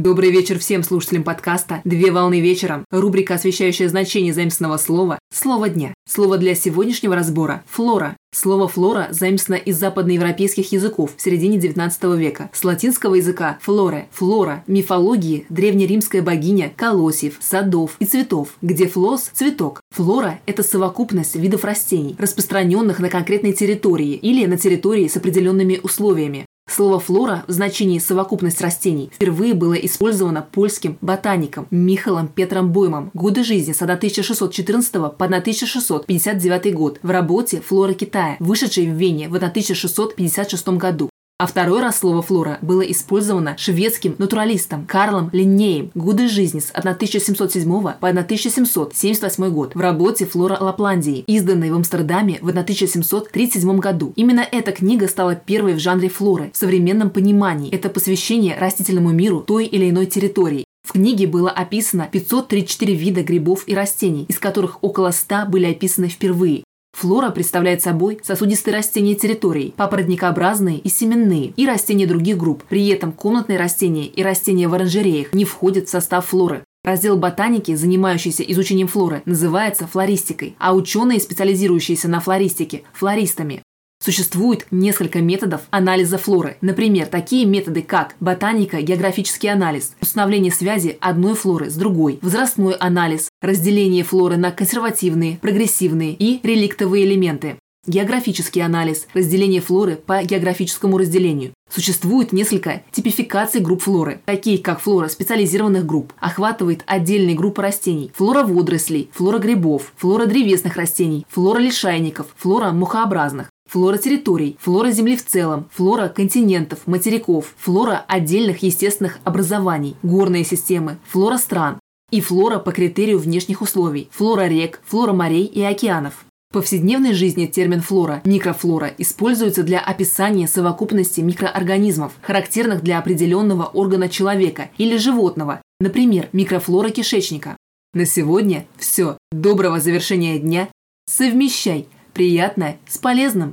Добрый вечер всем слушателям подкаста «Две волны вечером». Рубрика, освещающая значение заимственного слова «Слово дня». Слово для сегодняшнего разбора – «флора». Слово «флора» заимствовано из западноевропейских языков в середине XIX века. С латинского языка «флоре» – «флора», мифологии, древнеримская богиня колосьев, садов и цветов, где флос – цветок. Флора – это совокупность видов растений, распространенных на конкретной территории или на территории с определенными условиями. Слово «флора» в значении «совокупность растений» впервые было использовано польским ботаником Михалом Петром Боймом годы жизни с 1614 по 1659 год в работе «Флора Китая», вышедшей в Вене в 1656 году. А второй раз слово «флора» было использовано шведским натуралистом Карлом Линнеем годы жизни с 1707 по 1778 год в работе «Флора Лапландии», изданной в Амстердаме в 1737 году. Именно эта книга стала первой в жанре флоры в современном понимании. Это посвящение растительному миру той или иной территории. В книге было описано 534 вида грибов и растений, из которых около 100 были описаны впервые. Флора представляет собой сосудистые растения территорий, папоротникообразные и семенные, и растения других групп. При этом комнатные растения и растения в оранжереях не входят в состав флоры. Раздел ботаники, занимающийся изучением флоры, называется флористикой, а ученые, специализирующиеся на флористике – флористами. Существует несколько методов анализа флоры. Например, такие методы, как ботаника, географический анализ, установление связи одной флоры с другой, возрастной анализ, разделение флоры на консервативные, прогрессивные и реликтовые элементы. Географический анализ – разделение флоры по географическому разделению. Существует несколько типификаций групп флоры, такие как флора специализированных групп, охватывает отдельные группы растений, флора водорослей, флора грибов, флора древесных растений, флора лишайников, флора мухообразных флора территорий, флора Земли в целом, флора континентов, материков, флора отдельных естественных образований, горные системы, флора стран и флора по критерию внешних условий, флора рек, флора морей и океанов. В повседневной жизни термин «флора» – микрофлора используется для описания совокупности микроорганизмов, характерных для определенного органа человека или животного, например, микрофлора кишечника. На сегодня все. Доброго завершения дня. Совмещай приятное с полезным.